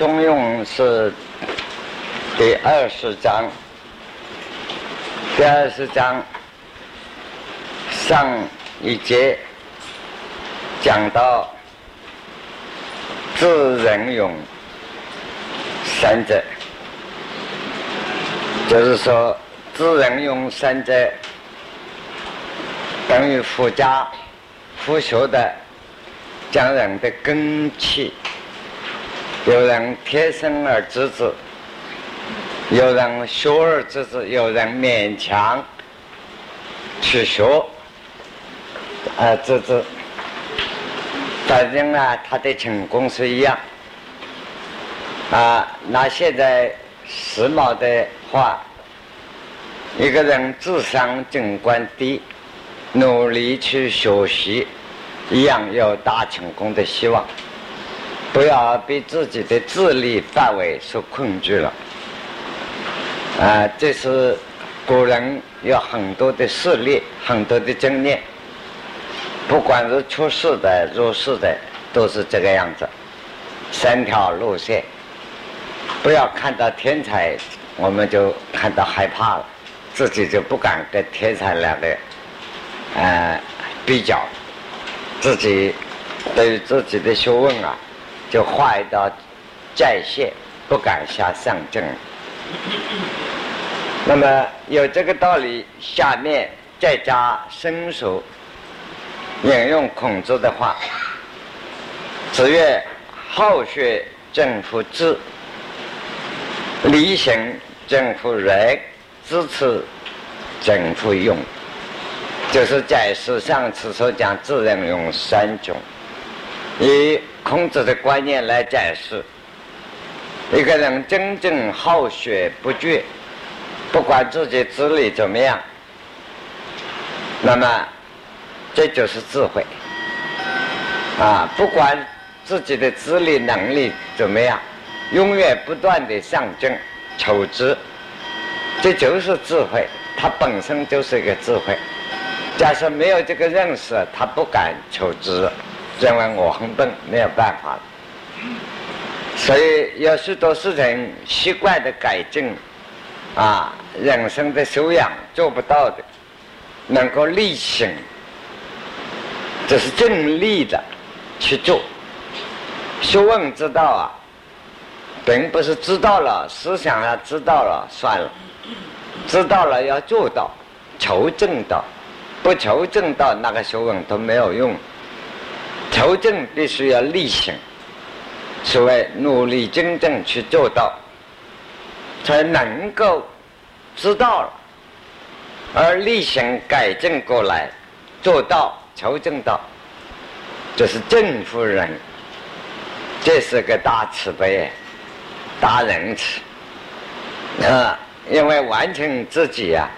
中庸是第二十章，第二十章上一节讲到智、仁、勇三者，就是说智、仁、勇三者等于佛家佛学的讲人的根气。有人天生而知之，有人学而知之，有人勉强去学而知之。反正啊，他的成功是一样。啊，那现在时髦的话，一个人智商尽管低，努力去学习，一样有大成功的希望。不要被自己的智力范围所困住了，啊，这是古人有很多的事例，很多的经验，不管是出世的、入世的，都是这个样子。三条路线，不要看到天才，我们就看到害怕了，自己就不敢跟天才两个，呃，比较，自己对自己的学问啊。就画一道界线，不敢下上阵。那么有这个道理，下面再加伸手引用孔子的话：“ 子曰，好学正乎智，力行正乎仁，知耻正乎勇。”就是在书上次所讲智、仁、勇三种。以孔子的观念来展示，一个人真正好学不倦，不管自己资历怎么样，那么这就是智慧。啊，不管自己的资历能力怎么样，永远不断的上进求知，这就是智慧。它本身就是一个智慧。假设没有这个认识，他不敢求知。认为我很笨，没有办法，所以有许多事情习惯的改正，啊，人生的修养做不到的，能够力行，这是尽力的去做。学问之道啊，并不是知道了，思想上知道了算了，知道了要做到，求证到，不求证到那个学问都没有用。求证必须要力行，所谓努力真正去做到，才能够知道，而力行改正过来，做到求证到，这是正夫人，这是个大慈悲，大仁慈啊！因为完成自己啊，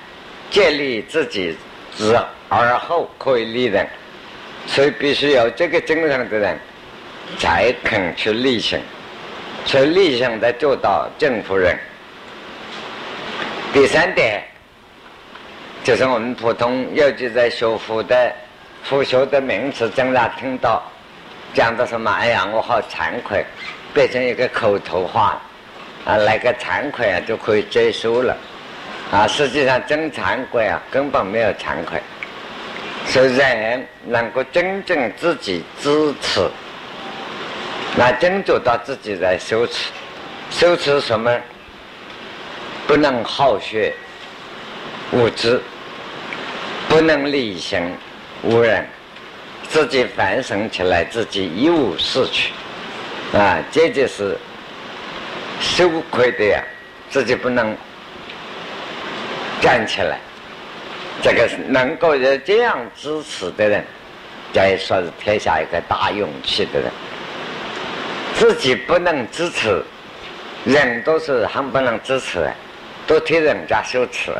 建立自己之而后可以立人。所以必须有这个精神的人，才肯去立行，所以力行的做到正夫人。第三点，就是我们普通尤其在学佛的、佛学的名词经常听到，讲的什么？哎呀，我好惭愧，变成一个口头话，啊，来个惭愧啊就可以结束了，啊，实际上真惭愧啊，根本没有惭愧。所以人能够真正自己支持，那真做到自己在修持，修持什么？不能好学无知，不能力行无人，自己反省起来，自己一无是处，啊，这就是羞愧的呀，自己不能站起来。这个能够有这样支持的人，可以说是天下一个大勇气的人。自己不能支持，人都是很不能支持的，都替人家羞耻，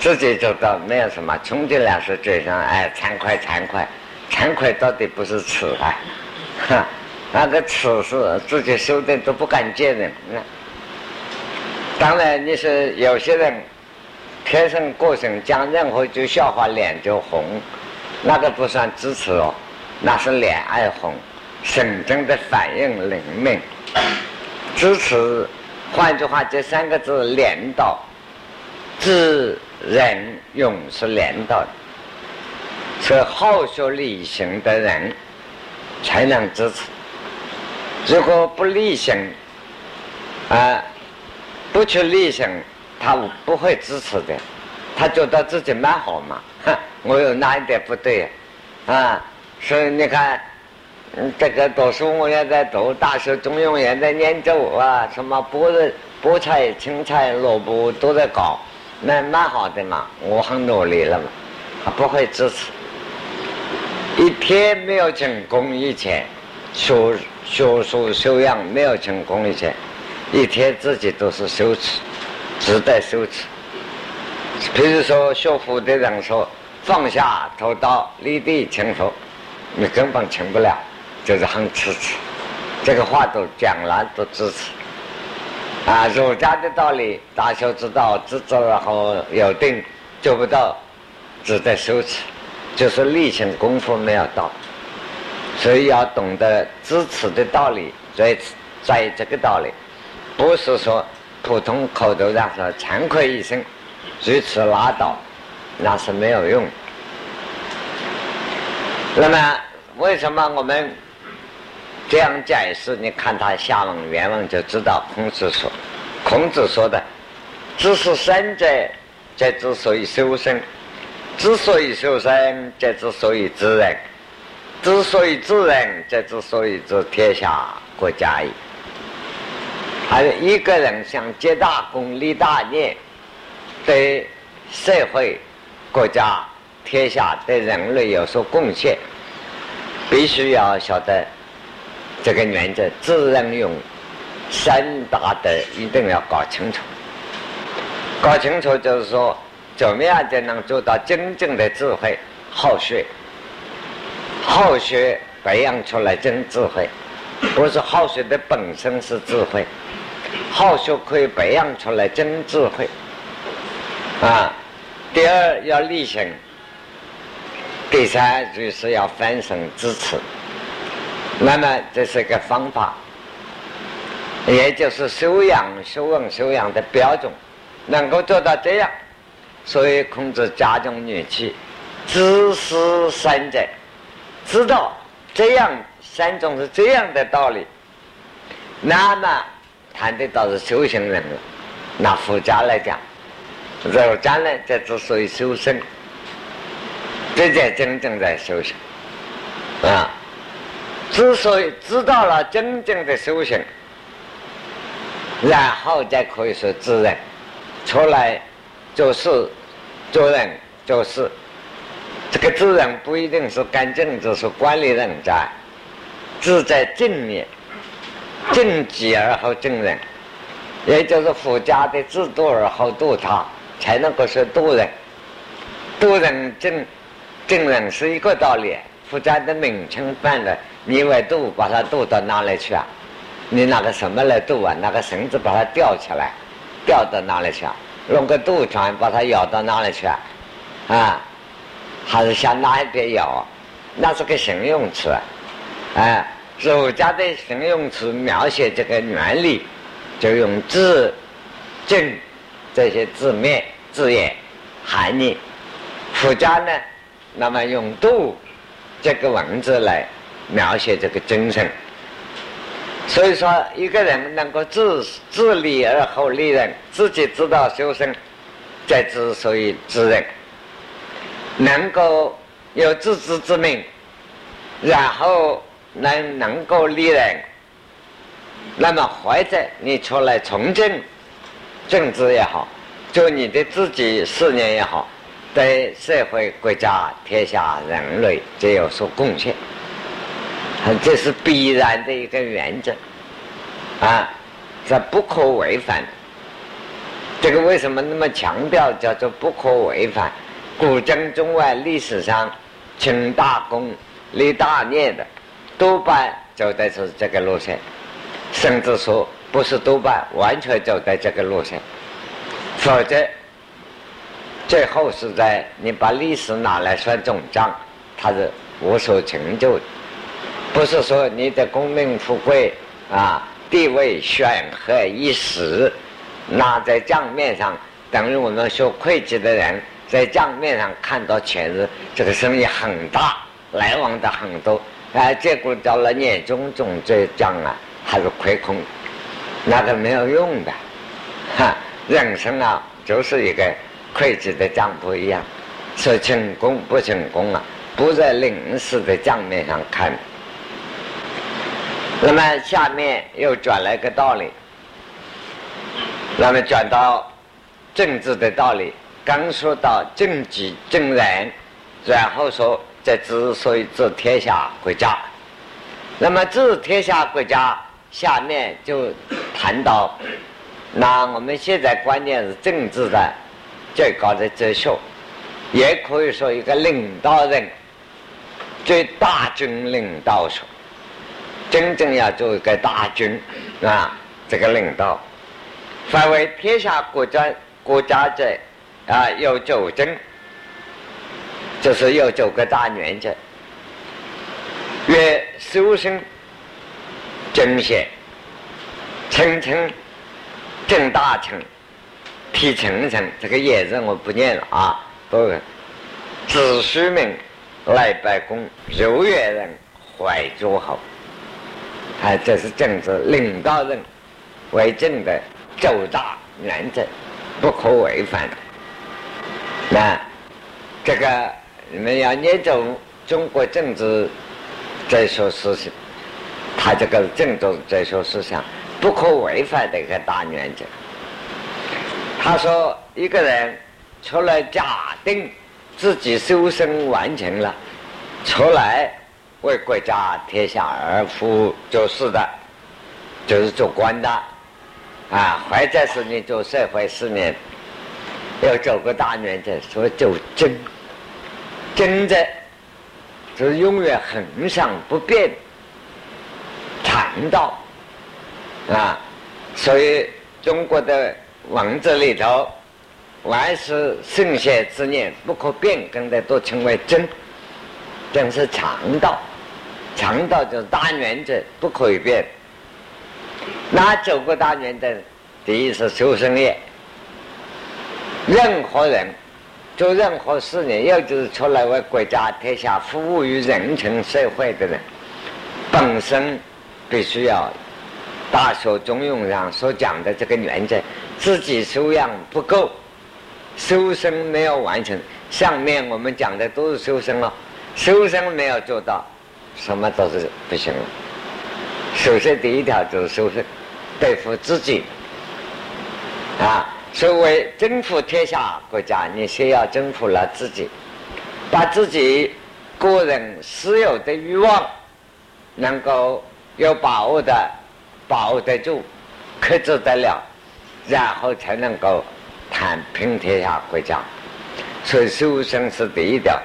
自己就到没有什么，冲进来是嘴上哎惭愧惭愧，惭愧到底不是耻啊，哈，那个耻是自己修的都不敢见人。当然你是有些人。天生个性，讲任何一句笑话脸就红，那个不算支持哦，那是脸爱红，神经的反应灵敏，支持，换句话，这三个字连到，知人勇是连到。的，是好学力行的人才能支持。如果不力行，啊，不去力行，他不会支持的。他觉得自己蛮好嘛，哼，我有哪一点不对啊？所以你看。嗯，这个读书我也在读，大学中庸也在研究啊，什么菠菜、菠菜、青菜、萝卜都在搞，那蛮好的嘛。我很努力了嘛，他不会支持。一天没有成功以前，学学术修养没有成功以前，一天自己都是羞耻，值得羞耻。比如说学佛的人说：“放下屠刀，立地成佛”，你根本成不了。就是很支持，这个话都讲了，都支持。啊，儒家的道理，大修之道，知足然后有定，做不到，只在羞耻，就是例行功夫没有到，所以要懂得支持的道理，在在这个道理，不是说普通口头上说惭愧一声，如此拉倒，那是没有用。那么，为什么我们？这样解释，你看他下文原文就知道。孔子说：“孔子说的，知是生者，则之所以修身；之所以修身，则之所以治人；之所以治人，则之所以治天下国家矣。”还有一个人想结大功、立大业，对社会、国家、天下、对人类有所贡献，必须要晓得。这个原则，自然用三大德一定要搞清楚。搞清楚就是说，怎么样才能做到真正的智慧？好学，好学培养出来真智慧，不是好学的本身是智慧，好学可以培养出来真智慧。啊，第二要力行，第三就是要翻身支持。那么这是一个方法，也就是修养、修问、修养的标准，能够做到这样，所以孔子家中女气，知思三者，知道这样三种是这样的道理，那么谈的倒是修行人了。拿佛家来讲，儒家呢，这之所以修身，这才真正在修行啊。之所以知道了真正的修行，然后再可以说自然，出来做事、做人、做事。这个自然不一定是干政治，是管理人家，志在正面，正己而后正人，也就是佛家的自度而后度他，才能够说度人。度人正正人是一个道理。佛家的名称办了。你为度把它度到哪里去啊？你拿个什么来渡啊？拿个绳子把它吊起来，吊到哪里去啊？弄个渡船把它摇到哪里去啊？啊，还是向哪一边摇？那是个形容词，啊，儒家的形容词描写这个原理，就用字、正这些字面字眼含义。佛家呢，那么用度这个文字来。描写这个精神，所以说一个人能够自自立而后立人，自己知道修身，再之所以知人，能够有自知之明，然后能能够立人，那么或者你出来从政，政治也好，做你的自己事业也好，对社会、国家、天下、人类皆有所贡献。这是必然的一个原则，啊，这不可违反。这个为什么那么强调叫做不可违反？古今中外历史上，成大功、立大业的，多半走的是这个路线，甚至说不是多半，完全走在这个路线。否则，最后是在你把历史拿来算总账，它是无所成就的。不是说你的功名富贵啊，地位显赫一时，那在账面上等于我们学会计的人在账面上看到钱是这个生意很大，来往的很多，哎，结果到了年终总结账啊，还是亏空，那个没有用的，哈，人生啊，就是一个会计的账簿一样，是成功不成功啊，不在临时的账面上看。那么下面又转了一个道理，那么转到政治的道理，刚说到政绩正人，然后说这之所以治天下国家，那么治天下国家，下面就谈到，那我们现在观念是政治的最高的哲学，也可以说一个领导人最大军领导者。真正要做一个大军啊，这个领导，凡为天下国家国家者啊，有九真，就是要走个大原则：曰修身、正贤、称称、正大臣、提臣臣。这个也是我不念了啊，都子虚名、赖百公、柔越人、怀诸侯。哎，这是政治领导人为政的九大原则，不可违反。那这个你们要念中中国政治哲学思想，他这个政治哲学思想不可违反的一个大原则。他说，一个人除了假定自己修身完成了，出来。为国家天下而服务做事的，就是做官的，啊，或者是你做社会事业，有九个大原则，说就真，真的，是永远恒常不变，禅道，啊，所以中国的文字里头，万事圣贤之念不可变更的，都称为真，真是常道。强道就是大原则不可以变。那九个大原则，第一是修身业。任何人做任何事业，要就是出来为国家天下服务于人情社会的人，本身必须要大学中庸上所讲的这个原则，自己修养不够，修身没有完成。上面我们讲的都是修身了，修身没有做到。什么都是不行。首先，第一条就是修身，对付自己。啊，所谓征服天下国家，你先要征服了自己，把自己个人私有的欲望能够有把握的把握得住，克制得了，然后才能够谈平天下国家。所以，修身是第一条。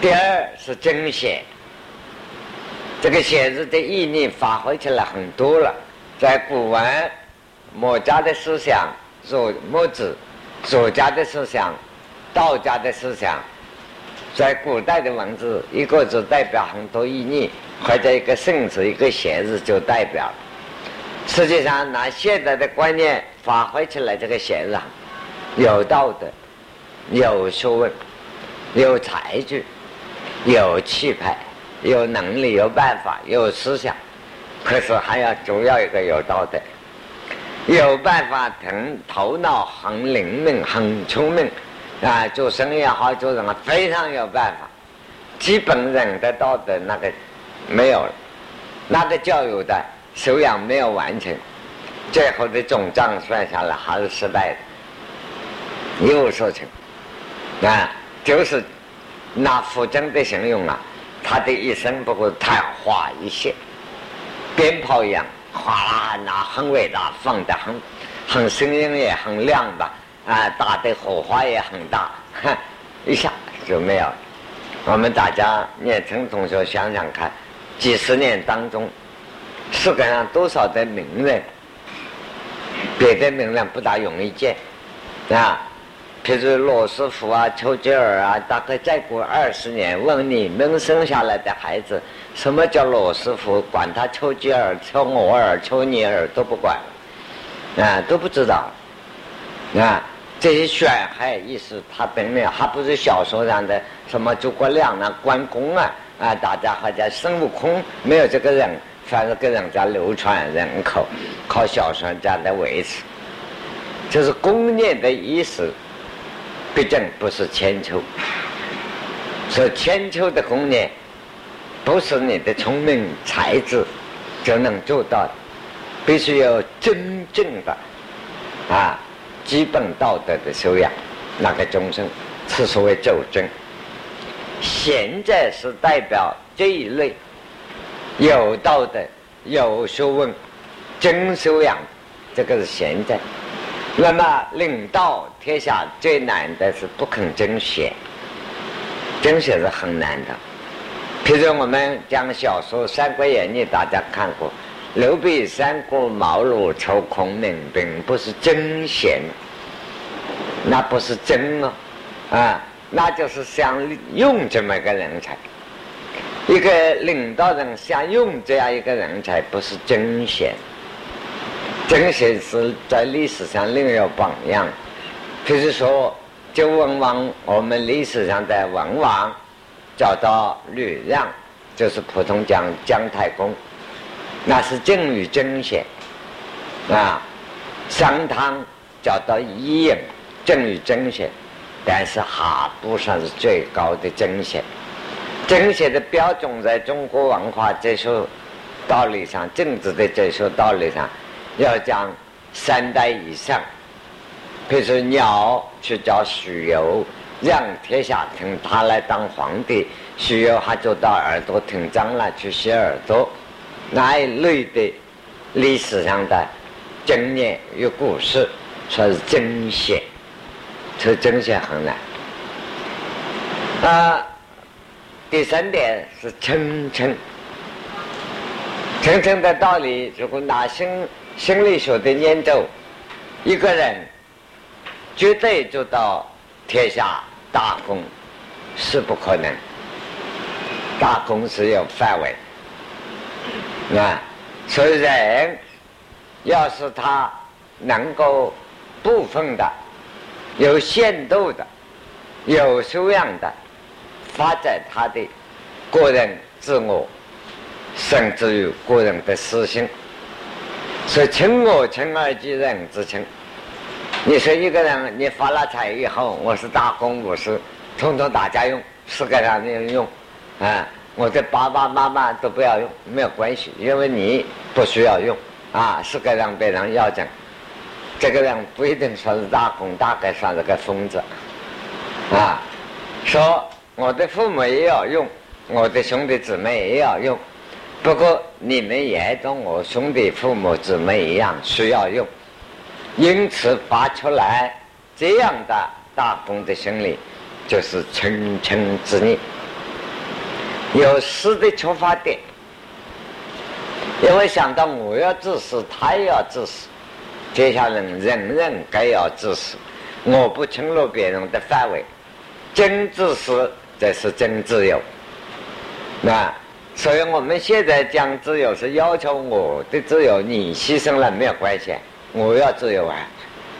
第二是真贤。这个“写字的意义发挥起来很多了，在古文、墨家的思想、儒墨子、儒家的思想、道家的思想，在古代的文字，一个字代表很多意义，或者一个“圣”字、一个“贤”字就代表。实际上，拿现代的观念发挥起来，这个“贤”字有道德、有学问、有才具、有气派。有能力、有办法、有思想，可是还要主要一个有道德，有办法，很头脑很灵敏、很聪明，啊，做生意也好，做什么非常有办法。基本人的道德那个没有了，那个教育的修养没有完成，最后的总账算下来还是失败的，一无所成。啊，就是拿傅真的形容啊。他的一生不过昙花一现，鞭炮一样，哗啦，那很伟大，放得很，很声音也很亮吧，啊，打的火花也很大，哼，一下就没有。我们大家年轻同学想想看，几十年当中，世界上多少的名人，别的名人不大容易见，啊。譬如罗斯福啊、丘吉尔啊，大概再过二十年，问你们生下来的孩子什么叫罗师傅？管他抽鸡儿、抽鹅儿、抽你儿都不管，啊，都不知道，啊，这些选还意思，他本面还不是小说上的什么诸葛亮啊、关公啊，啊，大家好像孙悟空没有这个人，反正给人家流传人口，靠小说家来维持，就是公念的意思，毕竟不是千秋。所以千秋的功念，不是你的聪明才智就能做到的，必须有真正的啊基本道德的修养，那个终生是所谓周真。现在是代表这一类有道德、有学问、真修养，这个是现在。那么领导天下最难的是不肯真贤。真写是很难的。譬如我们讲小说《三国演义》，大家看过，刘备三顾茅庐抽空明，并不是真贤，那不是真哦，啊，那就是想用这么一个人才。一个领导人想用这样一个人才，不是真贤。真贤是在历史上另有榜样，譬如说。周文王，我们历史上的文王，找到吕让，就是普通讲姜太公，那是正与真贤啊。商汤找到伊尹，正与真贤，但是还不算是最高的真贤。真贤的标准，在中国文化哲学道理上，政治的哲学道理上，要讲三代以上。譬如说鸟去叫许由，让天下听他来当皇帝，需要他就到耳朵听脏了去洗耳朵，那一类的历史上的经验与故事，说是真写，这真写很难。啊，第三点是称称，称称的道理，如果拿心心理学的研究，一个人。绝对做到天下大功是不可能，大功是有范围，啊，所以人要是他能够部分的、有限度的、有修养的发展他的个人自我，甚至于个人的私心，是亲我亲而及人之亲。你说一个人，你发了财以后，我是大公无私，通通大家用，世界上没人用，啊，我的爸爸妈妈都不要用，没有关系，因为你不需要用，啊，世界上别人要讲，这个人不一定说是大公，大概算是个疯子，啊，说我的父母也要用，我的兄弟姊妹也要用，不过你们也跟我兄弟父母姊妹一样需要用。因此发出来这样的大公的心理，就是称称之念，有私的出发点。因为想到我要自私，他也要自私，接下来人人该要自私，我不侵入别人的范围，真自私这是真自由。那所以我们现在讲自由，是要求我的自由，你牺牲了没有关系。我要自由啊！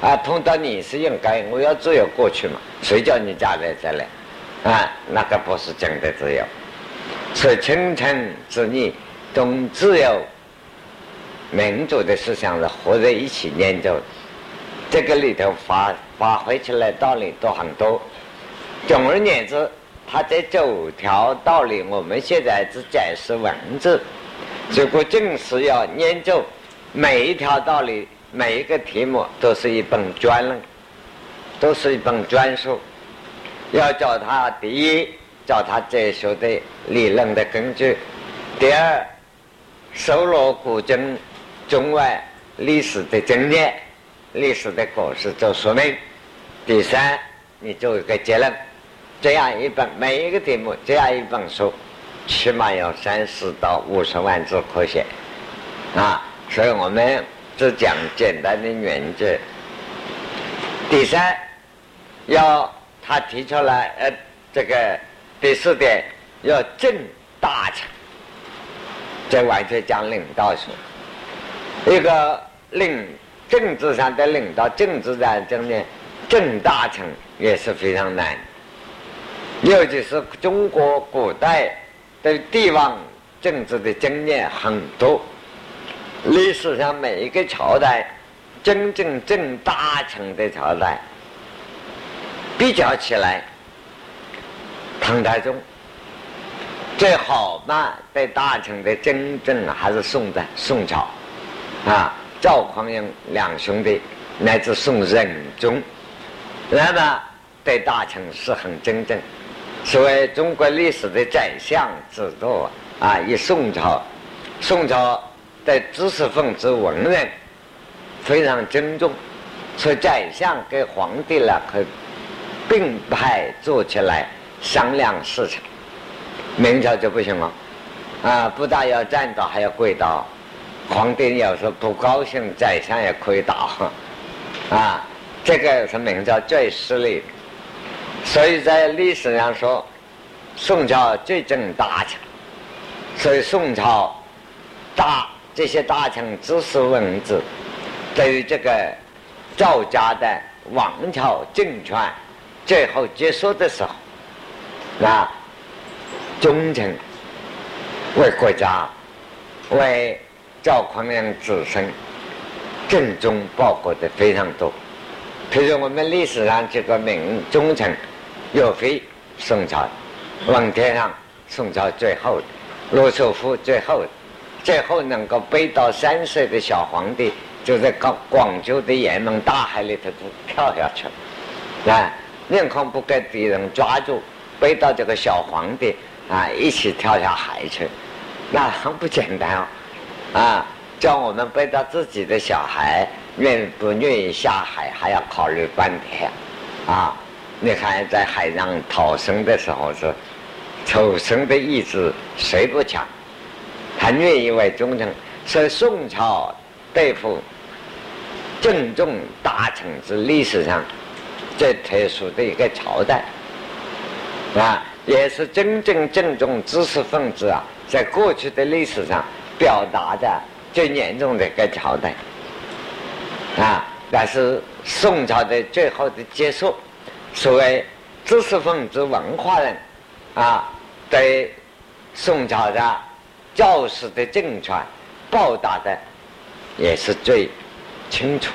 啊，碰到你是应该，我要自由过去嘛？谁叫你嫁来这来？啊，那个不是真的自由。是清晨之逆，懂自由、民主的思想是合在一起研究。这个里头发发挥起来道理都很多。总而言之，他这九条道理，我们现在只解释文字，如果正是要研究每一条道理。每一个题目都是一本专论，都是一本专书。要教他第一，教他哲学的理论的根据；第二，收罗古今中外历史的经验、历史的故事做说明；第三，你做一个结论。这样一本每一个题目，这样一本书，起码要三十到五十万字可写啊！所以我们。只讲简单的原则。第三，要他提出来，呃，这个第四点要正大成，这完全讲领导学。一个领政治上的领导，政治上中呢，正大臣也是非常难。尤其是中国古代的帝王政治的经验很多，历史上每一个朝代真正正大臣的朝代，比较起来，唐太宗最好嘛，对大臣的真正还是宋代宋朝。啊，赵匡胤两兄弟乃至宋仁宗，那么对大臣是很真正。所谓中国历史的宰相制度啊，以宋朝，宋朝对知识分子文人非常尊重，所以宰相跟皇帝了可并排坐起来商量事情。明朝就不行了，啊，不但要站着，还要跪倒。皇帝要是不高兴，宰相也可以打，啊，这个是明朝最失利。所以在历史上说，宋朝最正大臣。所以宋朝大这些大臣知识文字，对于这个赵家的王朝政权最后结束的时候，啊，忠诚为国家为。赵匡胤子孙正宗报国的非常多，譬如我们历史上这个名忠臣，岳飞，宋朝，王天上宋朝最后的，罗素福最后的，最后能够背到三岁的小皇帝，就在广广州的雁门大海里头跳下去了，啊，宁可不给敌人抓住，背到这个小皇帝啊，一起跳下海去，那很不简单哦。啊，叫我们背到自己的小孩愿不愿意下海，还要考虑半天。啊，你看在海上逃生的时候是，求生的意志谁不强？他愿意为忠诚，是宋朝对付正重大臣之历史上最特殊的一个朝代。啊，也是真正正中知识分子啊，在过去的历史上。表达的最严重的一个朝代啊，那是宋朝的最后的结束。所谓知识分子、文化人啊，对宋朝的教师的政权报答的也是最清楚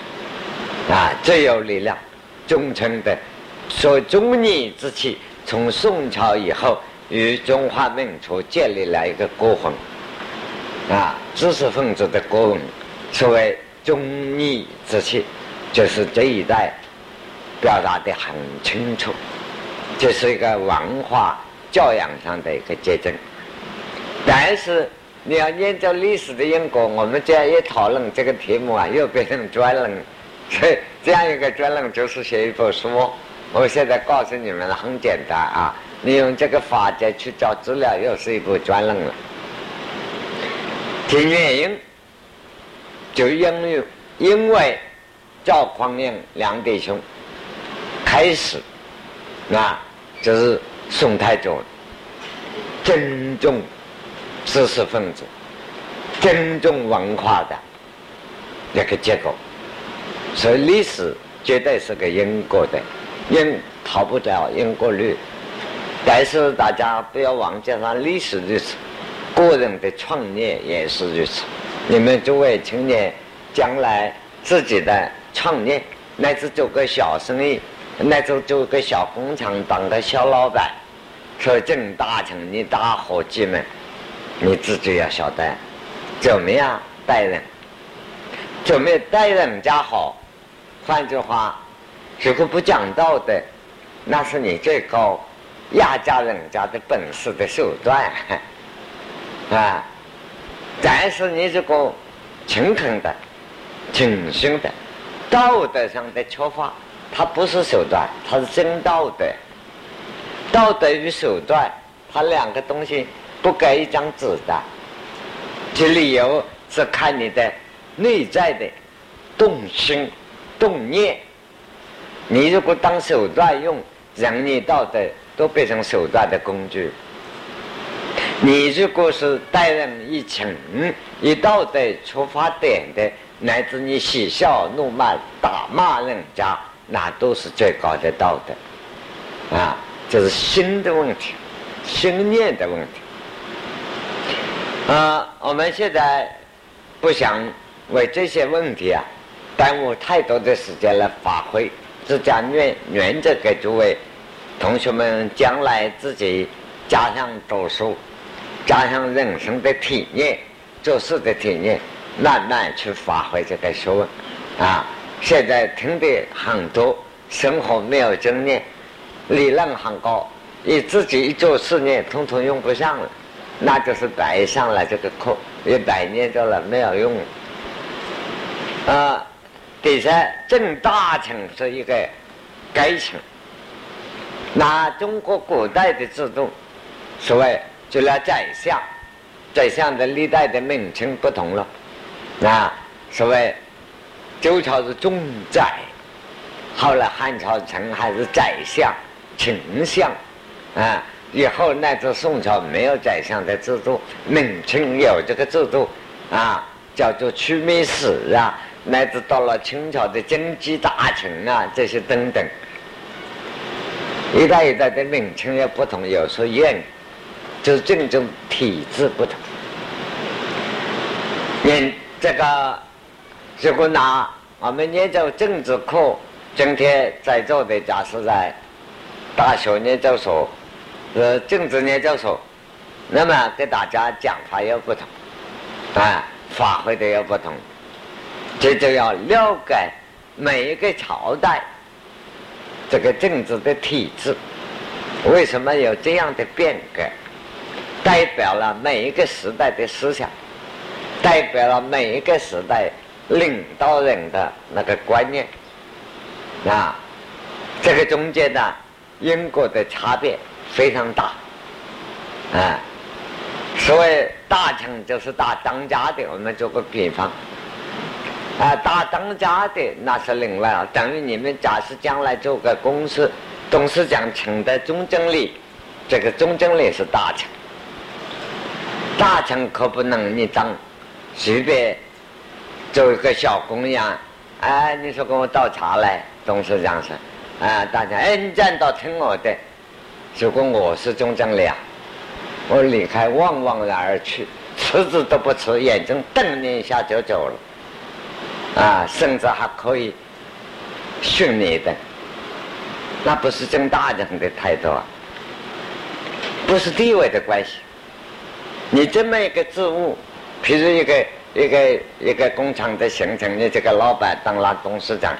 啊，最有力量、忠诚的。所忠义之气，从宋朝以后与中华民族建立了一个国魂。啊，知识分子的国文，所谓忠义之气，就是这一代表达的很清楚，这是一个文化教养上的一个结晶。但是你要研究历史的因果，我们这样一讨论这个题目啊，又变成专论。所以这样一个专论就是写一本书。我现在告诉你们了，很简单啊，你用这个法则去找资料，又是一部专论了。听原因，就因为因为赵匡胤两弟兄开始，啊，就是宋太祖尊重知识分子、尊重文化的一个结果，所以历史绝对是个因果的，因逃不掉因果律。但是大家不要忘记了历史历史。个人的创业也是如此。你们诸位青年，将来自己的创业，乃至做个小生意，乃至做个小工厂，当个小老板，说正大成，你大伙计们，你自己要晓得怎么样待人，怎么待人家好。换句话，如果不讲道德，那是你最高压榨人家的本事的手段。啊！但是你这个诚恳的、诚心的、道德上的出发，它不是手段，它是真道德。道德与手段，它两个东西不盖一张纸的。这理由是看你的内在的动心、动念。你如果当手段用，人义道德都变成手段的工具。你如果是待人一情、以道德出发点的，乃至你嬉笑怒骂、打骂人家，那都是最高的道德。啊，这是心的问题，心念的问题。啊，我们现在不想为这些问题啊耽误太多的时间来发挥，只讲原原则给诸位同学们将来自己加上读书。加上人生的体验，做事的体验，慢慢去发挥这个学问啊！现在听的很多，生活没有经验，理论很高，你自己一做事呢，统统用不上了，那就是白上了这个课，一百年到了没有用。啊，第三，正大臣是一个阶层，那中国古代的制度，所谓。就来宰相，宰相的历代的名称不同了，啊，所谓周朝是重宰，后来汉朝称还是宰相、丞相，啊，以后乃至宋朝没有宰相的制度，明清有这个制度，啊，叫做曲密使啊，乃至到了清朝的经济大臣啊，这些等等，一代一代的名称也不同，有时候验。就是政治体制不同。念这个，如果拿我们念这政治课，今天在座的假设在大学研究所，呃，政治研究所，那么给大家讲法又不同，啊，发挥的又不同，这就要了解每一个朝代这个政治的体制，为什么有这样的变革？代表了每一个时代的思想，代表了每一个时代领导人的那个观念，啊，这个中间呢，因果的差别非常大，啊，所谓大臣就是大当家的，我们做个比方，啊，大当家的那是另外了，等于你们假设将来做个公司董事长请的总经理，这个总经理是大臣。大臣可不能你当随便做一个小工一样，哎，你说给我倒茶来，董事长说，啊，大家，哎，你站到听我的。如果我是总经理啊，我离开望望然而去，辞职都不辞，眼睛瞪你一下就走了，啊，甚至还可以训你的，那不是正大人的态度啊，不是地位的关系。你这么一个职务，譬如一个一个一个工厂的形成，你这个老板当了董事长，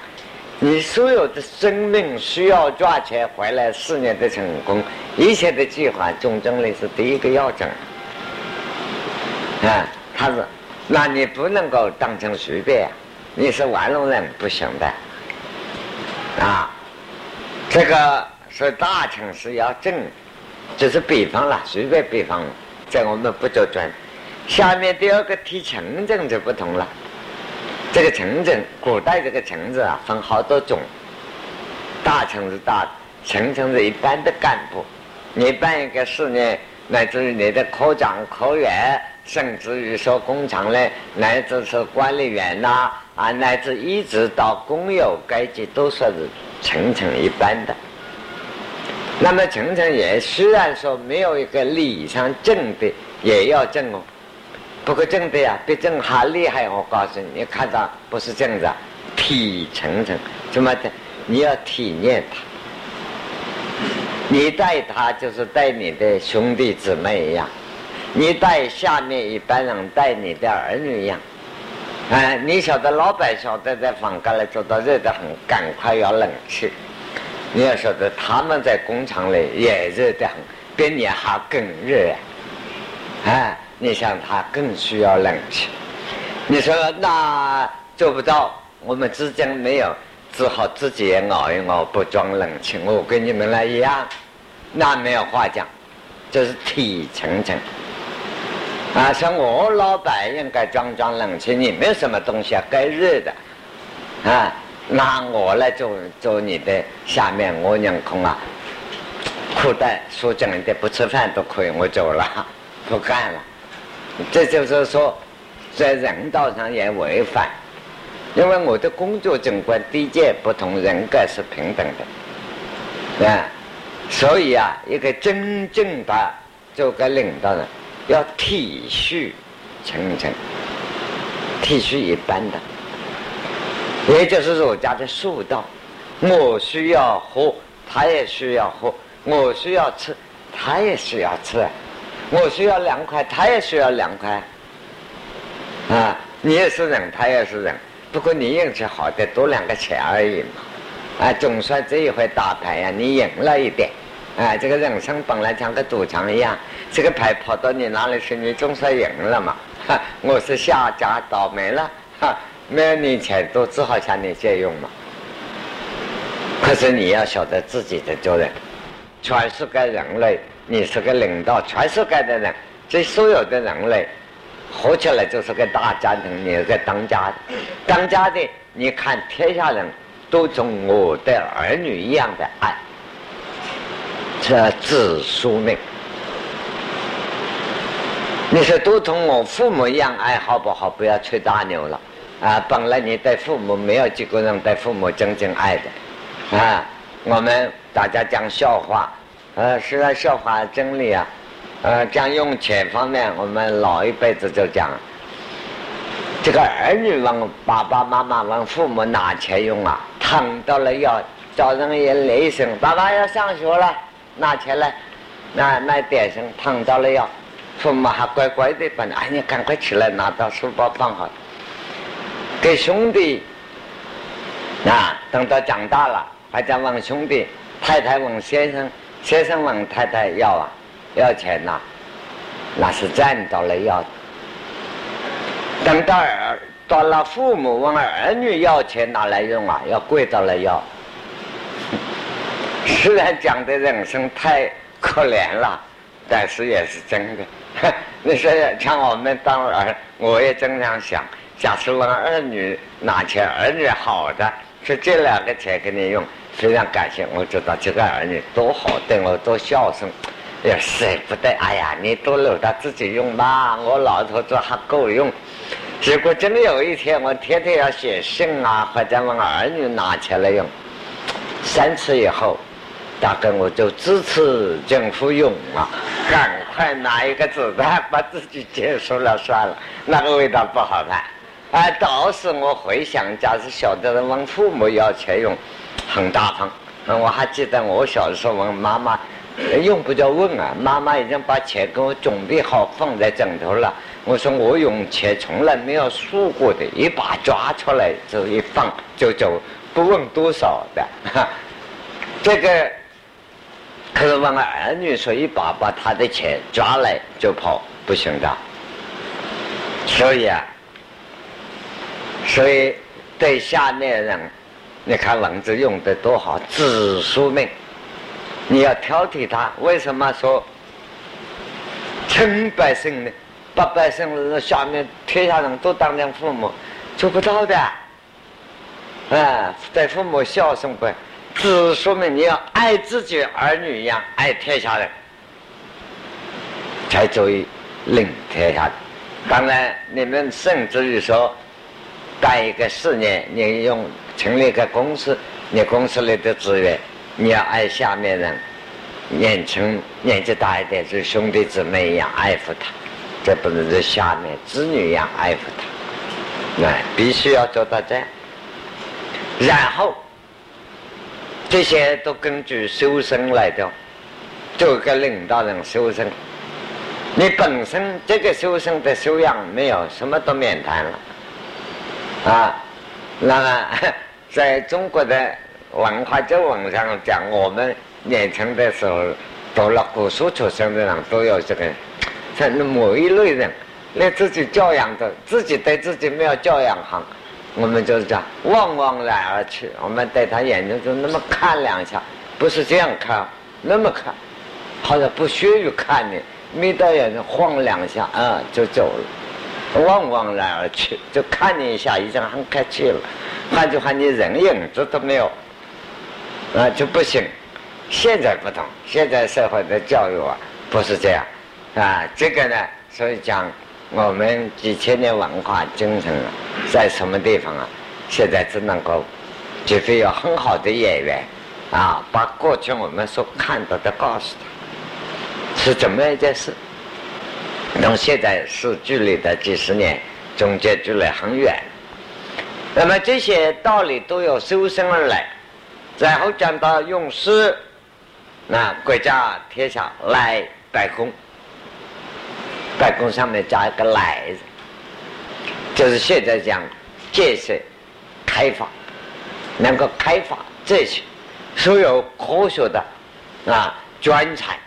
你所有的生命需要赚钱回来，事业的成功，一切的计划，总经理是第一个要整。啊，他是，那你不能够当成随便，你是玩弄人不行的。啊，这个是大城市要正，就是比方了，随便比方。在我们不做专，下面第二个提城镇就不同了。这个城镇，古代这个城字啊，分好多种。大城市大，城城是一般的干部。你办一个事业，乃至于你的科长、科员，甚至于说工厂嘞，乃至是管理员呐，啊，乃至一直到工友阶级，都算是层层一般的。那么层层也虽然说没有一个理上正的，也要正哦。不过正的呀，比正还厉害。我告诉你，你看到不是正的，体层层，怎么的？你要体验他，你待他就是待你的兄弟姊妹一样，你待下面一般人待你的儿女一样。哎，你晓得老板晓得在房间里做到热得很，赶快要冷气。你要晓得，他们在工厂里也热得很，比你还更热啊！你想，他更需要冷气。你说那做不到，我们之间没有，只好自己也熬一熬，不装冷气。我跟你们来一样，那没有话讲，就是体层层。啊，像我老板应该装装冷气，你没有什么东西啊，该热的啊。那我来做做你的下面，我娘空啊，苦的说真的，不吃饭都可以，我走了，不干了。这就是说，在人道上也违反，因为我的工作总观低阶不同人格是平等的，啊，所以啊，一个真正的做个领导人，要体恤层层，体恤一般的，也就是儒家的术道。我需要喝，他也需要喝；我需要吃，他也需要吃；我需要凉快，他也需要凉快。啊，你也是人，他也是人，不过你运气好的多两个钱而已嘛。啊，总算这一回打牌呀，你赢了一点。啊，这个人生本来像个赌场一样，这个牌跑到你那里去，你总算赢了嘛。哈，我是下家倒霉了，哈，没有你钱都，只好向你借用嘛。可是你要晓得自己的责任，全世界人类，你是个领导，全世界的人，这所有的人类合起来就是个大家庭，你是个当家的，当家的，你看天下人都从我的儿女一样的爱，这子书命。你说都同我父母一样爱好不好？不要吹大牛了，啊，本来你对父母没有几个人对父母真正爱的。啊，我们大家讲笑话，呃，实在笑话真理啊，呃，讲用钱方面，我们老一辈子就讲，这个儿女问爸爸妈妈问父母拿钱用啊，疼到了要早上一雷声，爸爸要上学了，拿钱来，那那点声疼到了要，父母还乖乖的把，哎，你赶快起来拿到书包放好，给兄弟，啊，等到长大了。还在问兄弟，太太问先生，先生问太太要啊，要钱呐，那是占到了要。等到儿到了父母问儿女要钱拿来用啊，要跪到了要。虽然讲的人生太可怜了，但是也是真的。你说像我们当儿，我也经常想，假设问儿女拿钱，儿女好的，说这两个钱给你用。非常感谢，我知道这个儿女多好，对我多孝顺，也舍不得。哎呀，你都留着自己用吧，我老头子还够用。结果真的有一天，我天天要写信啊，或者问儿女拿钱来用。三次以后，大概我就支持政府用啊，赶快拿一个子弹把自己结束了算了，那个味道不好看。哎，倒是我回想，假使晓得问父母要钱用。很大方，我还记得我小时候问妈妈，用不着问啊，妈妈已经把钱给我准备好放在枕头了。我说我用钱从来没有数过的，一把抓出来就一放就走，不问多少的。这个可是问儿女说一把把他的钱抓来就跑，不行的。所以啊，所以对下面人。你看文字用的多好，子书命，你要挑剔他。为什么说称百姓呢？把百姓下面天下人都当成父母，做不到的。啊，对父母孝顺不？子说明你要爱自己儿女一样爱天下人，才足以领天下。当然，你们甚至于说干一个事业，你用。成立一个公司，你公司里的资源，你要爱下面人，年轻年纪大一点，是兄弟姊妹一样爱护他，这不能是下面子女一样爱护他，那必须要做到这样。然后，这些都根据修身来的，做个领导人修身，你本身这个修身的修养没有，什么都免谈了，啊，那么。在中国的文化旧闻上讲，我们年轻的时候读了古书出身的人都有这个，像某一类人，连自己教养的自己对自己没有教养好，我们就是讲望望然而去。我们对他眼睛就那么看两下，不是这样看，那么看，好像不屑于看你，眯到眼睛晃两下，啊，就走了，望望然而去，就看你一下，已经很客气了。换句话，你人影子都没有，啊就不行。现在不同，现在社会的教育啊不是这样，啊，这个呢，所以讲我们几千年文化精神啊，在什么地方啊？现在只能够，就非有很好的演员啊，把过去我们所看到的告诉他，是怎么样一件事。从现在是距离的几十年，中间距离很远。那么这些道理都要修身而来，然后讲到用诗，那国家天下来拜公，拜公上面加一个来字，就是现在讲建设。开发，能够开发这些所有科学的啊专才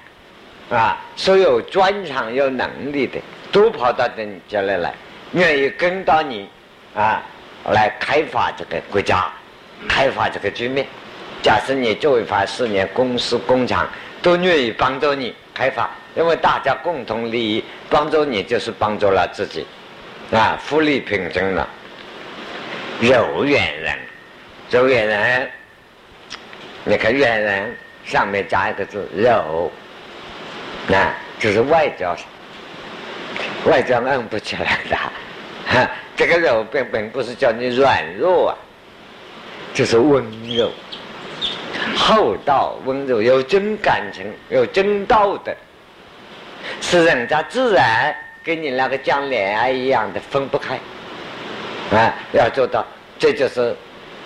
啊，所有专长有能力的，都跑到你这里来，愿意跟到你啊，来开发这个国家，开发这个局面。假设你做一番事业，公司工厂都愿意帮助你开发，因为大家共同利益，帮助你就是帮助了自己，啊，福利平等了。柔远人，柔远人，你看远人上面加一个字柔，那这是外交，外交硬不起来的。哈这个柔并并不是叫你软弱啊，就是温柔、厚道、温柔，有真感情，有真道德，是人家自然跟你那个讲恋爱一样的分不开。啊，要做到，这就是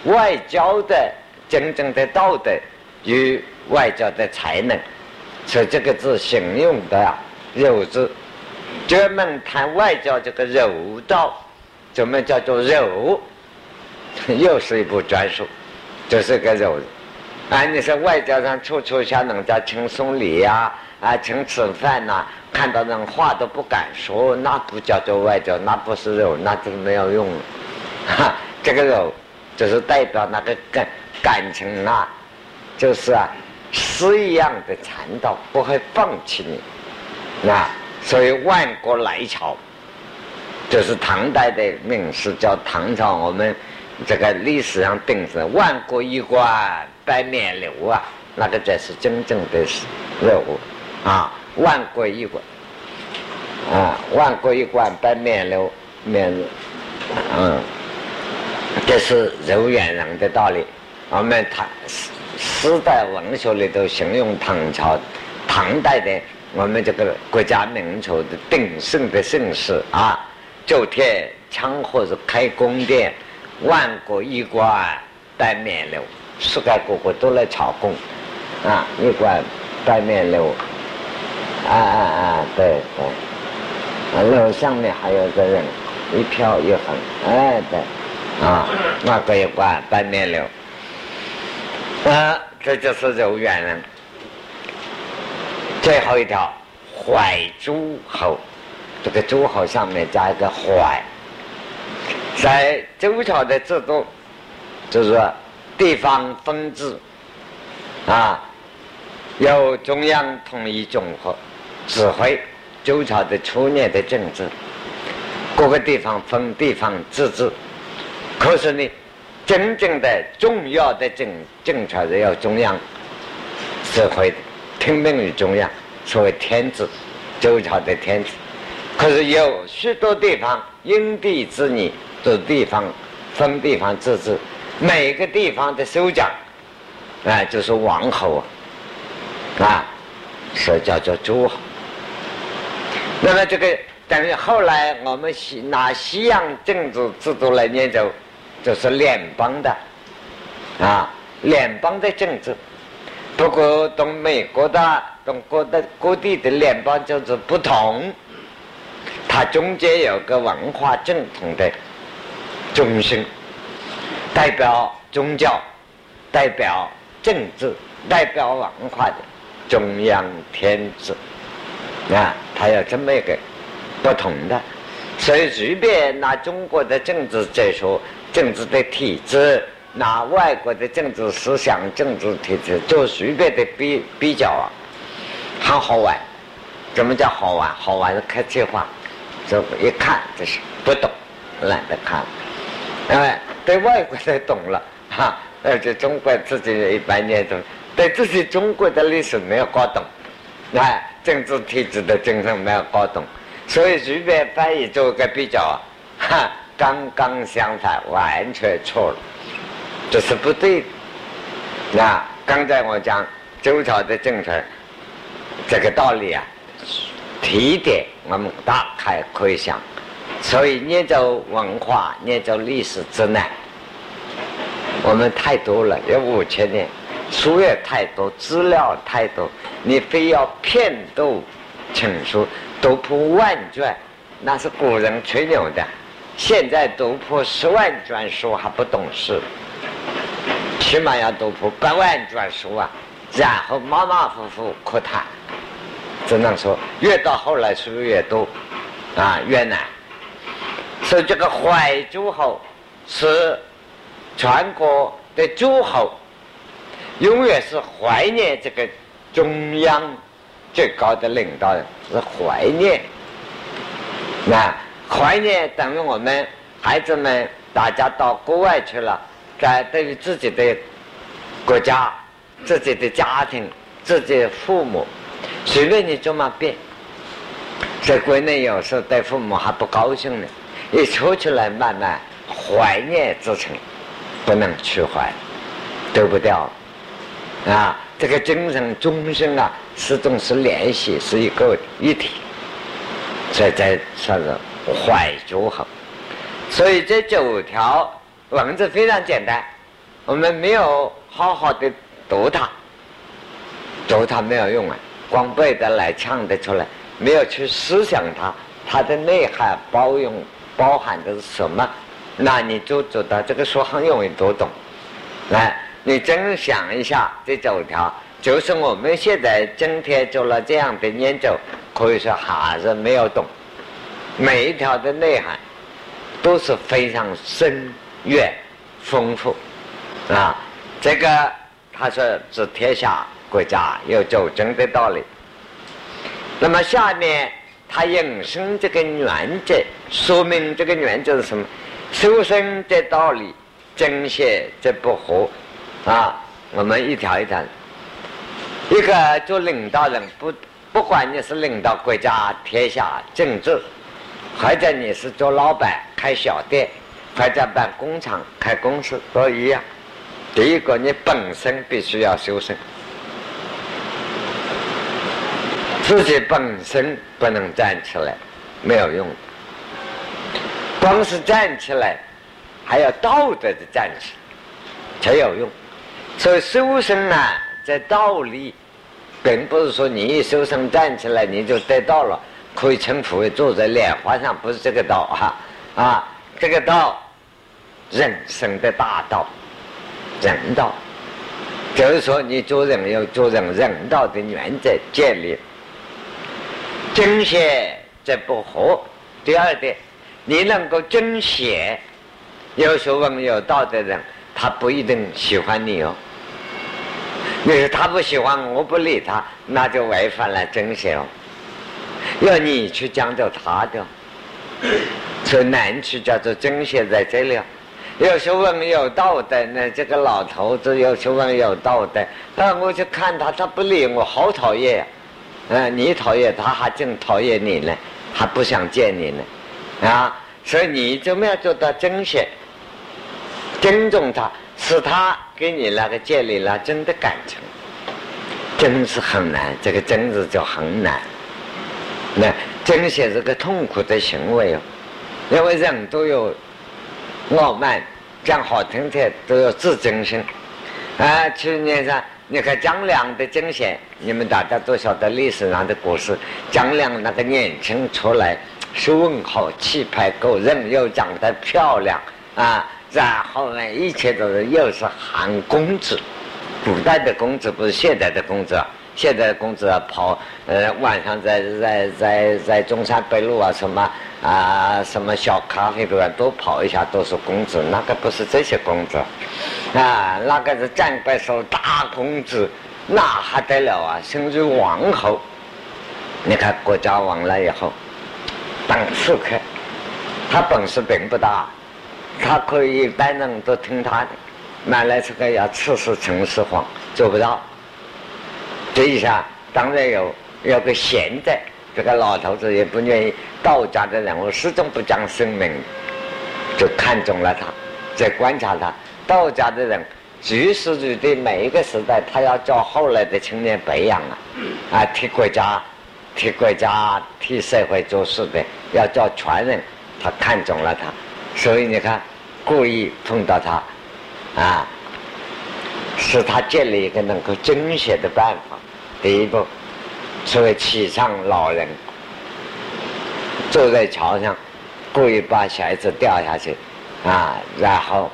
外交的真正的道德与外交的才能。所以这个字形容的“柔”字，专门谈外交这个柔道，怎么叫做柔？又是一部专书，就是个柔。啊，你说外交上处处向人家请送礼呀，啊，请吃饭呐，看到人话都不敢说，那不叫做外交，那不是柔，那就没有用了。哈，这个肉就是代表那个感感情啊，就是啊，诗一样的缠到，不会放弃你。啊，所以万国来朝，就是唐代的名士叫唐朝，我们这个历史上定是万国衣冠拜冕旒啊，那个才是真正的肉啊，万国衣冠啊，万国衣冠拜冕旒冕嗯。这是柔远人的道理。我们唐时代文学里头形容唐朝、唐代的我们这个国家民族的鼎盛的盛世啊，周天枪或是开宫殿，万国衣冠拜冕旒，世界各国都来朝贡啊，衣冠拜冕旒，啊啊啊，对对，楼上面还有个人一飘一横，哎对。啊，那个一关半面流，啊，这就是柔远人。最后一条，怀诸侯，这个诸侯上面加一个怀，在周朝的制度，就是说地方分治，啊，由中央统一综合指挥周朝的初年的政治，各个地方分地方自治。可是呢，真正的重要的政政策是要中央指挥的，听命于中央，所谓天子，周朝的天子。可是有许多地方因地制宜，的地方分地方自治，每个地方的首长，啊，就是王侯啊，啊，是叫做诸侯。那么这个等于后来我们西拿西洋政治制度来研究。就是联邦的，啊，联邦的政治，不过同美国的、同各的各地的联邦政治不同，它中间有个文化正统的中心，代表宗教、代表政治、代表文化的中央天子，啊，它有这么一个不同的，所以随便拿中国的政治再说。政治的体制，拿外国的政治思想、政治体制做随便的比比较啊，很好玩。怎么叫好玩？好玩是客气话，就一看就是不懂，懒得看。哎，对外国的懂了哈，而且中国自己一般念懂，对自己中国的历史没有搞懂，啊，政治体制的精神没有搞懂，所以随便翻译做个比较，哈，刚刚相反，完全错了，这是不对的。那刚才我讲周朝的政策，这个道理啊，提点我们大概可以想。所以念着文化，念着历史之难，我们太多了，有五千年，书也太多，资料太多，你非要片读成书，读破万卷，那是古人吹牛的。现在读破十万卷书还不懂事，起码要读破百万卷书啊，然后马马虎虎可谈。只能说，越到后来书越多，啊，越难。所以这个怀诸侯是全国的诸侯，永远是怀念这个中央最高的领导人，是怀念。那怀念等于我们孩子们大家到国外去了，在对于自己的国家、自己的家庭、自己的父母，随便你怎么变，在国内有时候对父母还不高兴呢。一出去来，慢慢怀念之情，不能去怀，丢不掉啊！这个精神终生啊，始终是联系，是一个一体。所以在说是怀旧好，所以这九条文字非常简单，我们没有好好的读它，读它没有用啊，光背得来，唱得出来，没有去思想它，它的内涵包容。包含的是什么？那你就知道这个书很容易读懂。来，你真想一下这九条，就是我们现在今天做了这样的研究，可以说还是没有懂。每一条的内涵都是非常深远、丰富啊。这个他说治天下国家有九经的道理。那么下面。他引申这个原则，说明这个原则是什么？修身的道理，正邪则不合啊！我们一条一条，一个做领导人，不不管你是领导国家、天下、政治，或者你是做老板、开小店，或者办工厂、开公司，都一样。第一个，你本身必须要修身。自己本身不能站起来，没有用。光是站起来，还要道德的站起来才有用。所以修身呢，在道理，并不是说你一修身站起来你就得到了，可以称佛坐在莲花上，不是这个道哈啊，这个道，人生的大道，人道，就是说你做人要做人人道的原则建立。正邪则不合。第二点，你能够正邪，有学问有道德的人，他不一定喜欢你哦。你说他不喜欢我，不理他，那就违反了正邪哦。要你去讲究他的，所以难处叫做正邪在这里。有学问有道德，那这个老头子有学问有道德，但我去看他，他不理我，好讨厌。嗯，你讨厌他，还真讨厌你呢，还不想见你呢，啊！所以你怎么样做到珍惜、尊重他，使他跟你那个建立了真的感情，真是很难。这个“真”字就很难。那珍惜是个痛苦的行为哦，因为人都有傲慢，讲好听点都有自尊心。啊，去年上。你看姜良的精贤，你们大家都晓得历史上的故事。姜良那个年轻出来，学问好，气派够，人又长得漂亮啊，然后呢，一切都是又是韩公子。古代的公子不是现在的公子，现在的公子跑呃晚上在在在在中山北路啊什么啊什么小咖啡馆多跑一下都是公子，那个不是这些公子。啊，那个是战国时候大公子，那还得了啊！甚至王侯，你看国家亡了以后，当刺客，他本事并不大，他可以一般人都听他的，买来这个要刺死秦始皇做不到。这一下当然有有个贤的，这个老头子也不愿意。道家的人物始终不讲生命，就看中了他，在观察他。道家的人，举世举的每一个时代，他要叫后来的青年培养啊，啊，替国家、替国家、替社会做事的，要叫传人。他看中了他，所以你看，故意碰到他，啊，使他建立一个能够争学的办法。第一步，所谓启上老人。坐在桥上，故意把小孩子掉下去，啊，然后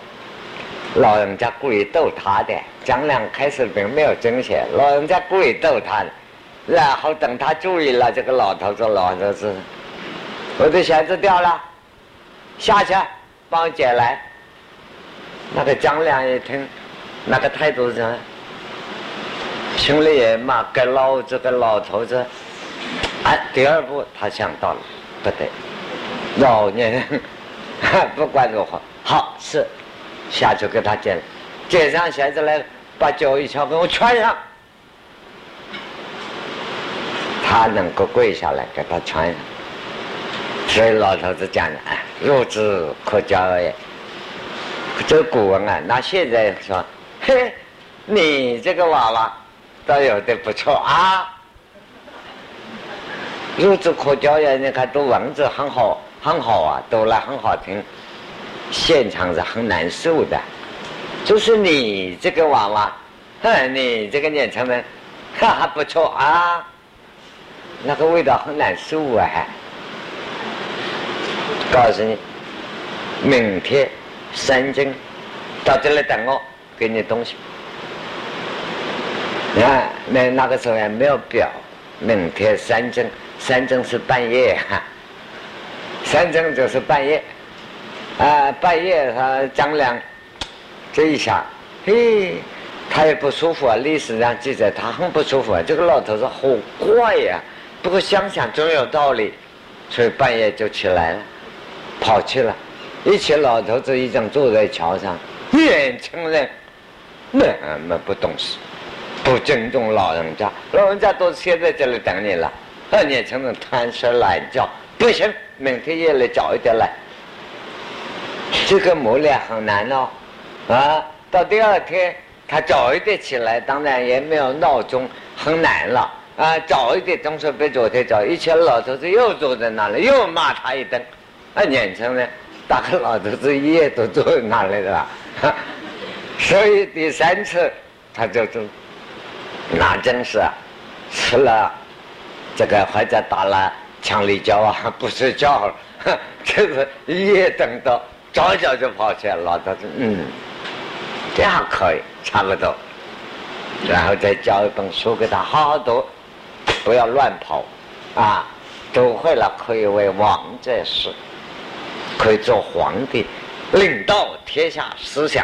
老人家故意逗他的。张良开始并没有争先，老人家故意逗他，然后等他注意了，这个老头子老头子，我的鞋子掉了，下去帮我捡来。那个张良一听，那个态度是什么，心里也骂：给老这个老头子。哎，第二步他想到了。不对，老年人 不管如何，好是下去给他捡，捡上鞋子来，把脚一翘给我穿上，他能够跪下来给他穿上。所以老头子讲的，哎，孺子可教也。这古文啊，那现在说，嘿，你这个娃娃倒有的不错啊。孺子可教呀！你看读文字很好，很好啊，读了很好听。现场是很难受的，就是你这个娃娃，哼，你这个年轻人，哈还不错啊。那个味道很难受啊！告诉你，明天三更到这里等我，给你东西。你看，那那个时候还没有表，明天三更。三更是半夜哈，三更就是半夜，啊，半夜他张良这一下，嘿，他也不舒服啊。历史上记载他很不舒服啊。这个老头子好怪呀，不过想想总有道理，所以半夜就起来了，跑去了。一群老头子已经坐在桥上，年轻人那么不懂事，不尊重老人家，老人家都歇在这里等你了。那年轻人贪睡懒觉，不行，明天夜里早一点来。这个磨练很难哦，啊，到第二天他早一点起来，当然也没有闹钟，很难了啊。早一点总是比昨天早。以前老头子又坐在那里，又骂他一顿。那年轻人，大概老头子一夜都坐在那里了，所以第三次他就就，那真是吃了。这个或者打了强力胶啊，不睡觉，就是一夜等到早早就跑起来了。他说：“嗯，这样可以，差不多。”然后再教一本书给他好好读，不要乱跑啊！读会了可以为王在世，可以做皇帝，领导天下思想，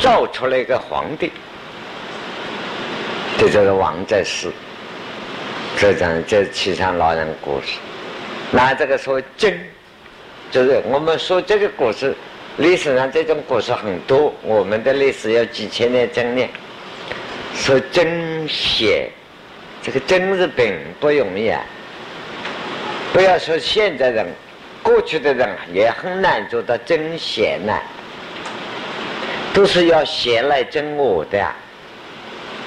造出了一个皇帝，这就是王在世。这讲这七上老人故事，那这个说真，就是我们说这个故事，历史上这种故事很多，我们的历史有几千年经验。说真写，这个真是并不容易啊。不要说现在人，过去的人也很难做到真贤呐，都是要贤来真我的。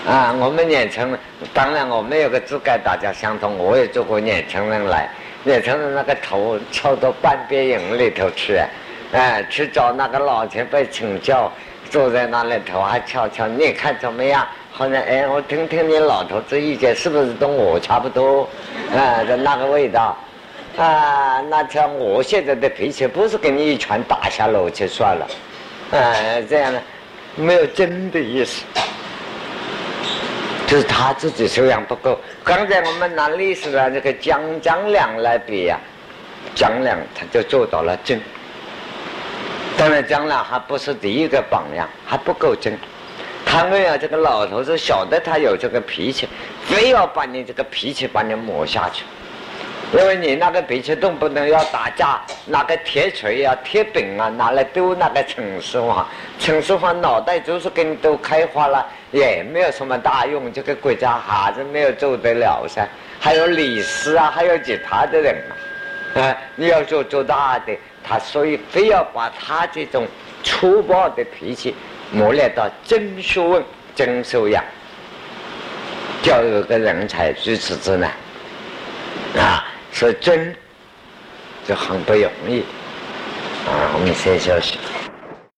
啊，我们年轻人，当然我们有个资格大家相同。我也做过年轻人来，年轻人那个头翘到半边营里头去，哎，去找那个老前辈请教，坐在那里头还翘翘，你看怎么样？好像哎，我听听你老头子意见，是不是跟我差不多？啊，的那个味道，啊，那像我现在的脾气，不是给你一拳打下楼去算了，啊，这样呢，没有真的意思。就是他自己修养不够。刚才我们拿历史上这个江江良来比呀，江良他就做到了真。当然，江良还不是第一个榜样，还不够真。他们呀，这个老头子晓得他有这个脾气，非要把你这个脾气把你磨下去。因为你那个脾气动不动要打架，拿个铁锤啊、铁饼啊拿来丢那个陈师傅，陈师傅脑袋就是跟都开花了，也没有什么大用，这个国家还是没有做得了噻。还有李斯啊，还有其他的人啊，啊，你要做做大的，他所以非要把他这种粗暴的脾气磨练到真学问、真修养，教育个人才如此之难啊！是真，就很不容易啊！我们先休息。